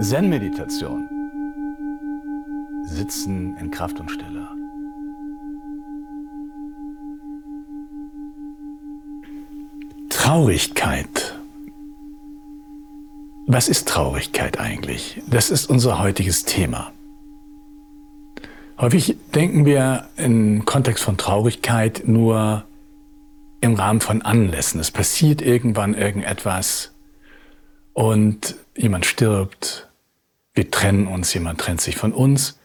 Zen-Meditation. Sitzen in Kraft und Stille. Traurigkeit. Was ist Traurigkeit eigentlich? Das ist unser heutiges Thema. Häufig denken wir im Kontext von Traurigkeit nur im Rahmen von Anlässen. Es passiert irgendwann irgendetwas und jemand stirbt, wir trennen uns, jemand trennt sich von uns.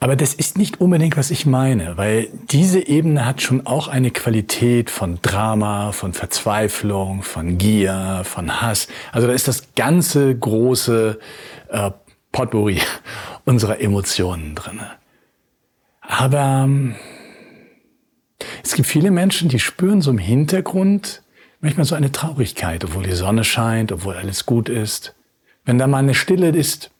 Aber das ist nicht unbedingt, was ich meine, weil diese Ebene hat schon auch eine Qualität von Drama, von Verzweiflung, von Gier, von Hass. Also da ist das ganze große äh, Potpourri unserer Emotionen drin. Aber ähm, es gibt viele Menschen, die spüren so im Hintergrund manchmal so eine Traurigkeit, obwohl die Sonne scheint, obwohl alles gut ist. Wenn da mal eine Stille ist,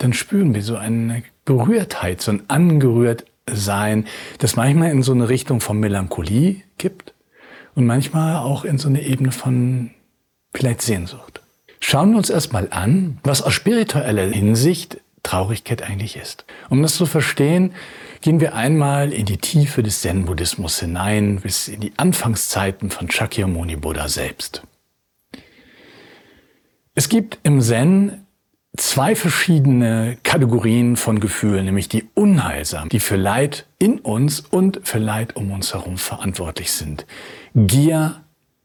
dann spüren wir so eine Berührtheit, so ein Angerührtsein, das manchmal in so eine Richtung von Melancholie gibt und manchmal auch in so eine Ebene von vielleicht Sehnsucht. Schauen wir uns erstmal an, was aus spiritueller Hinsicht Traurigkeit eigentlich ist. Um das zu verstehen, gehen wir einmal in die Tiefe des Zen-Buddhismus hinein, bis in die Anfangszeiten von Shakyamuni Buddha selbst. Es gibt im Zen zwei verschiedene Kategorien von Gefühlen, nämlich die unheilsam, die für Leid in uns und für Leid um uns herum verantwortlich sind. Gier,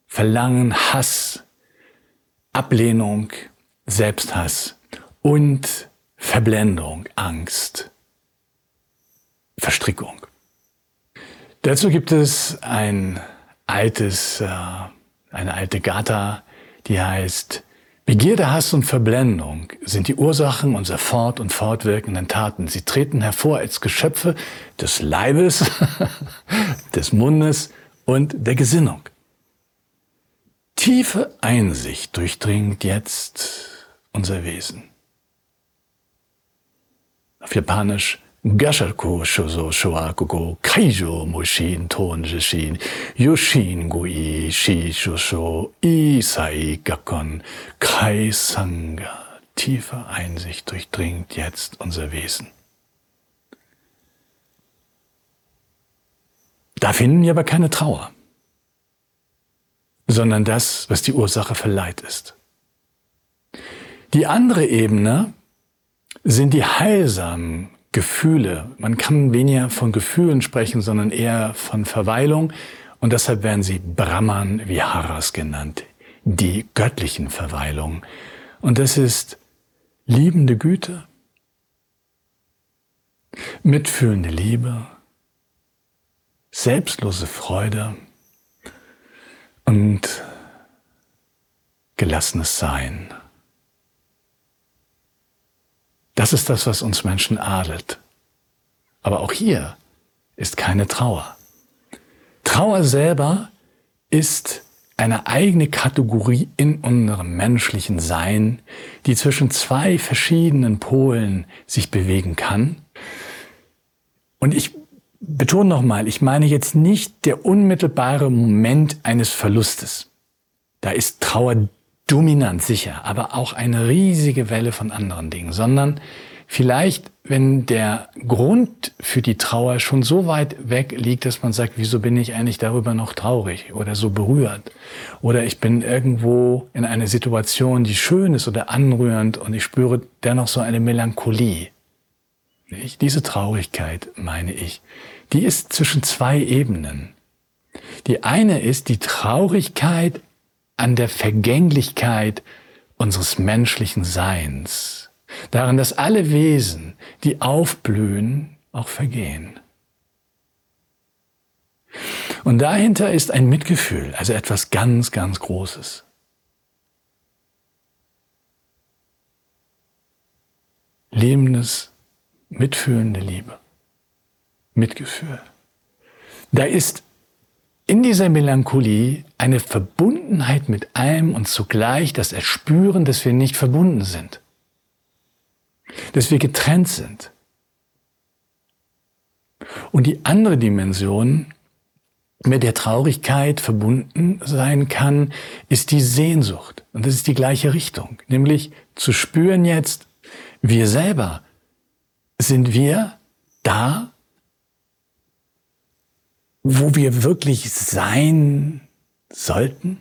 Verlangen, Hass, Ablehnung, Selbsthass und Verblendung, Angst, Verstrickung. Dazu gibt es ein altes, äh, eine alte Gatha, die heißt Begierde, Hass und Verblendung sind die Ursachen unserer fort- und fortwirkenden Taten. Sie treten hervor als Geschöpfe des Leibes, des Mundes und der Gesinnung. Tiefe Einsicht durchdringt jetzt unser Wesen. Auf Japanisch Gasharko shozo shoakugo kaijo mushin tonjishin yoshin gui shi shosho isai gakon kai sanga. Tiefe Einsicht durchdringt jetzt unser Wesen. Da finden wir aber keine Trauer, sondern das, was die Ursache für Leid ist. Die andere Ebene sind die heilsamen Gefühle. Man kann weniger von Gefühlen sprechen, sondern eher von Verweilung. Und deshalb werden sie Brahman Viharas genannt, die göttlichen Verweilungen. Und das ist liebende Güte, mitfühlende Liebe, selbstlose Freude und gelassenes Sein. Das ist das, was uns Menschen adelt. Aber auch hier ist keine Trauer. Trauer selber ist eine eigene Kategorie in unserem menschlichen Sein, die zwischen zwei verschiedenen Polen sich bewegen kann. Und ich betone nochmal, ich meine jetzt nicht der unmittelbare Moment eines Verlustes. Da ist Trauer dominant sicher, aber auch eine riesige Welle von anderen Dingen, sondern vielleicht, wenn der Grund für die Trauer schon so weit weg liegt, dass man sagt, wieso bin ich eigentlich darüber noch traurig oder so berührt? Oder ich bin irgendwo in einer Situation, die schön ist oder anrührend und ich spüre dennoch so eine Melancholie. Diese Traurigkeit, meine ich, die ist zwischen zwei Ebenen. Die eine ist die Traurigkeit an der Vergänglichkeit unseres menschlichen Seins, daran, dass alle Wesen, die aufblühen, auch vergehen. Und dahinter ist ein Mitgefühl, also etwas ganz, ganz Großes. Lebendes, mitfühlende Liebe, Mitgefühl. Da ist in dieser Melancholie eine Verbundenheit mit allem und zugleich das Erspüren, dass wir nicht verbunden sind, dass wir getrennt sind. Und die andere Dimension, mit der Traurigkeit verbunden sein kann, ist die Sehnsucht. Und das ist die gleiche Richtung, nämlich zu spüren jetzt, Wir selber sind wir da, wo wir wirklich sein sollten?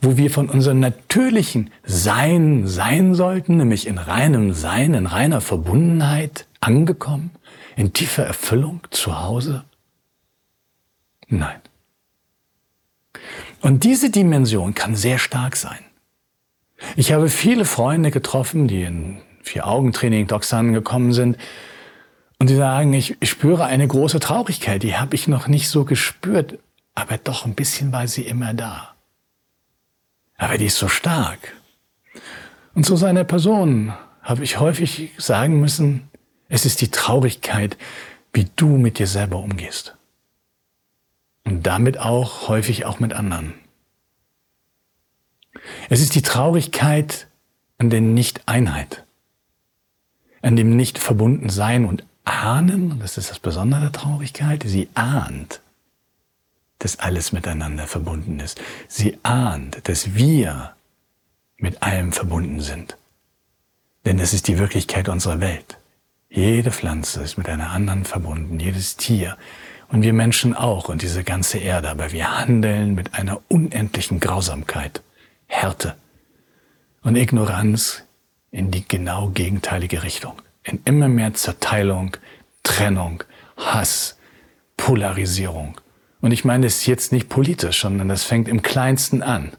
Wo wir von unserem natürlichen Sein sein sollten, nämlich in reinem Sein, in reiner Verbundenheit angekommen, in tiefer Erfüllung zu Hause? Nein. Und diese Dimension kann sehr stark sein. Ich habe viele Freunde getroffen, die in Vier-Augen-Training Doxan gekommen sind, und sie sagen, ich, ich spüre eine große Traurigkeit, die habe ich noch nicht so gespürt, aber doch ein bisschen war sie immer da. Aber die ist so stark. Und zu seiner Person habe ich häufig sagen müssen, es ist die Traurigkeit, wie du mit dir selber umgehst. Und damit auch häufig auch mit anderen. Es ist die Traurigkeit an der Nicht-Einheit, an dem Nicht-Verbundensein und Ahnen, und das ist das Besondere der Traurigkeit, sie ahnt, dass alles miteinander verbunden ist. Sie ahnt, dass wir mit allem verbunden sind. Denn das ist die Wirklichkeit unserer Welt. Jede Pflanze ist mit einer anderen verbunden, jedes Tier und wir Menschen auch und diese ganze Erde, aber wir handeln mit einer unendlichen Grausamkeit, Härte und Ignoranz in die genau gegenteilige Richtung in immer mehr Zerteilung, Trennung, Hass, Polarisierung. Und ich meine es jetzt nicht politisch, sondern das fängt im Kleinsten an.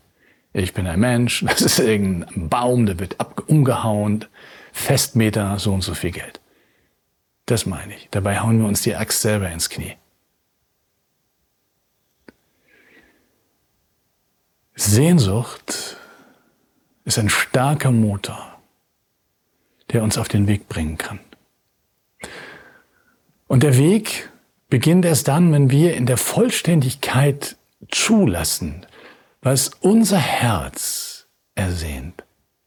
Ich bin ein Mensch, das ist irgendein Baum, der wird umgehauen, Festmeter, so und so viel Geld. Das meine ich. Dabei hauen wir uns die Axt selber ins Knie. Sehnsucht ist ein starker Motor der uns auf den Weg bringen kann. Und der Weg beginnt erst dann, wenn wir in der Vollständigkeit zulassen, was unser Herz ersehnt.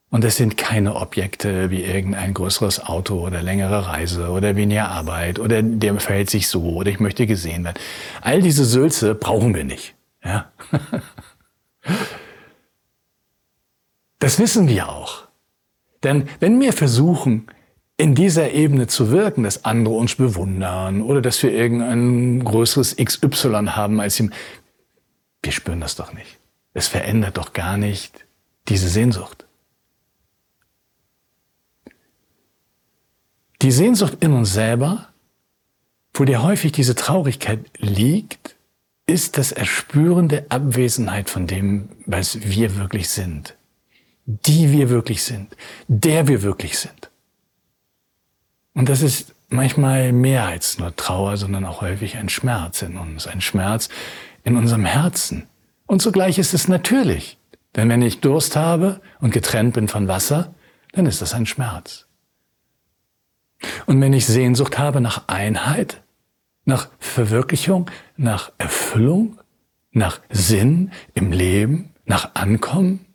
Und es sind keine Objekte wie irgendein größeres Auto oder längere Reise oder weniger Arbeit oder der verhält sich so oder ich möchte gesehen werden. All diese Sülze brauchen wir nicht. Ja? Das wissen wir auch. Denn wenn wir versuchen, in dieser Ebene zu wirken, dass andere uns bewundern oder dass wir irgendein größeres XY haben als ihm, wir spüren das doch nicht. Es verändert doch gar nicht diese Sehnsucht. Die Sehnsucht in uns selber, wo dir häufig diese Traurigkeit liegt, ist das Erspüren der Abwesenheit von dem, was wir wirklich sind die wir wirklich sind, der wir wirklich sind. Und das ist manchmal mehr als nur Trauer, sondern auch häufig ein Schmerz in uns, ein Schmerz in unserem Herzen. Und zugleich ist es natürlich. Denn wenn ich Durst habe und getrennt bin von Wasser, dann ist das ein Schmerz. Und wenn ich Sehnsucht habe nach Einheit, nach Verwirklichung, nach Erfüllung, nach Sinn im Leben, nach Ankommen,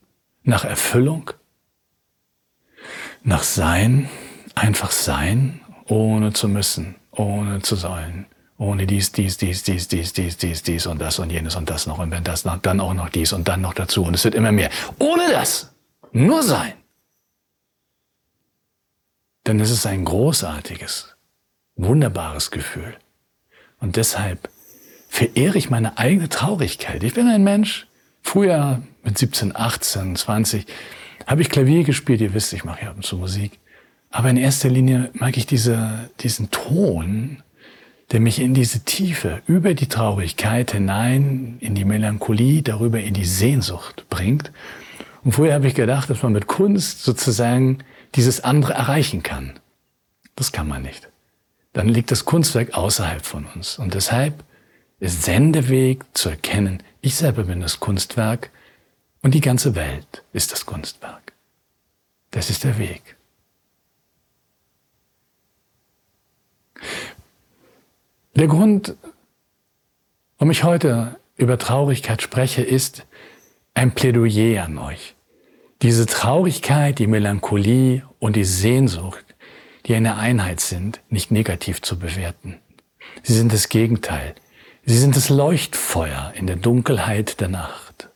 nach Erfüllung, nach Sein, einfach Sein, ohne zu müssen, ohne zu sollen, ohne dies, dies, dies, dies, dies, dies, dies, dies und das und jenes und das noch und wenn das noch, dann auch noch dies und dann noch dazu und es wird immer mehr. Ohne das, nur Sein. Denn es ist ein großartiges, wunderbares Gefühl. Und deshalb verehre ich meine eigene Traurigkeit. Ich bin ein Mensch, früher mit 17, 18, 20 habe ich Klavier gespielt. Ihr wisst, ich mache ja ab und zu Musik. Aber in erster Linie mag ich diese, diesen Ton, der mich in diese Tiefe, über die Traurigkeit hinein, in die Melancholie, darüber in die Sehnsucht bringt. Und vorher habe ich gedacht, dass man mit Kunst sozusagen dieses andere erreichen kann. Das kann man nicht. Dann liegt das Kunstwerk außerhalb von uns. Und deshalb ist Sendeweg zu erkennen, ich selber bin das Kunstwerk und die ganze Welt ist das Kunstwerk. Das ist der Weg. Der Grund, warum ich heute über Traurigkeit spreche, ist ein Plädoyer an euch. Diese Traurigkeit, die Melancholie und die Sehnsucht, die eine Einheit sind, nicht negativ zu bewerten. Sie sind das Gegenteil. Sie sind das Leuchtfeuer in der Dunkelheit der Nacht.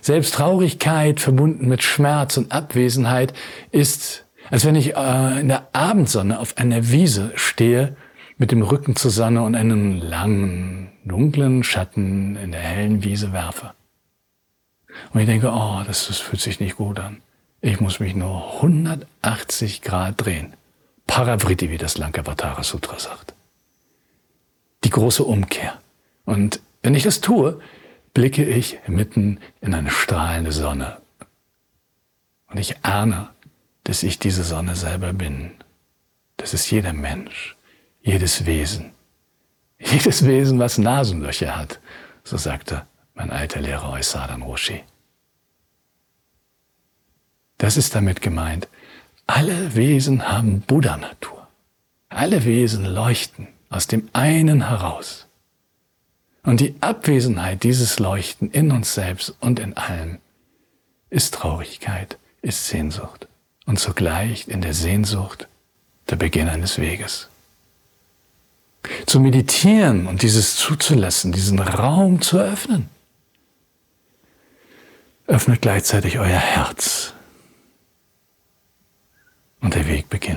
Selbst Traurigkeit verbunden mit Schmerz und Abwesenheit ist Als wenn ich äh, in der Abendsonne auf einer Wiese stehe, mit dem Rücken zur Sonne und einen langen, dunklen Schatten in der hellen Wiese werfe. Und ich denke, oh, das, das fühlt sich nicht gut an. Ich muss mich nur 180 Grad drehen. Paravriti, wie das Lankavatara Sutra sagt. Die große Umkehr. Und wenn ich das tue, blicke ich mitten in eine strahlende Sonne. Und ich ahne, dass ich diese Sonne selber bin. Das ist jeder Mensch, jedes Wesen. Jedes Wesen, was Nasenlöcher hat, so sagte mein alter Lehrer Oysadan Roshi. Das ist damit gemeint. Alle Wesen haben Buddha-Natur. Alle Wesen leuchten aus dem einen heraus. Und die Abwesenheit dieses Leuchten in uns selbst und in allem ist Traurigkeit, ist Sehnsucht und zugleich in der Sehnsucht der Beginn eines Weges. Zu meditieren und dieses zuzulassen, diesen Raum zu öffnen, öffnet gleichzeitig euer Herz und der Weg beginnt.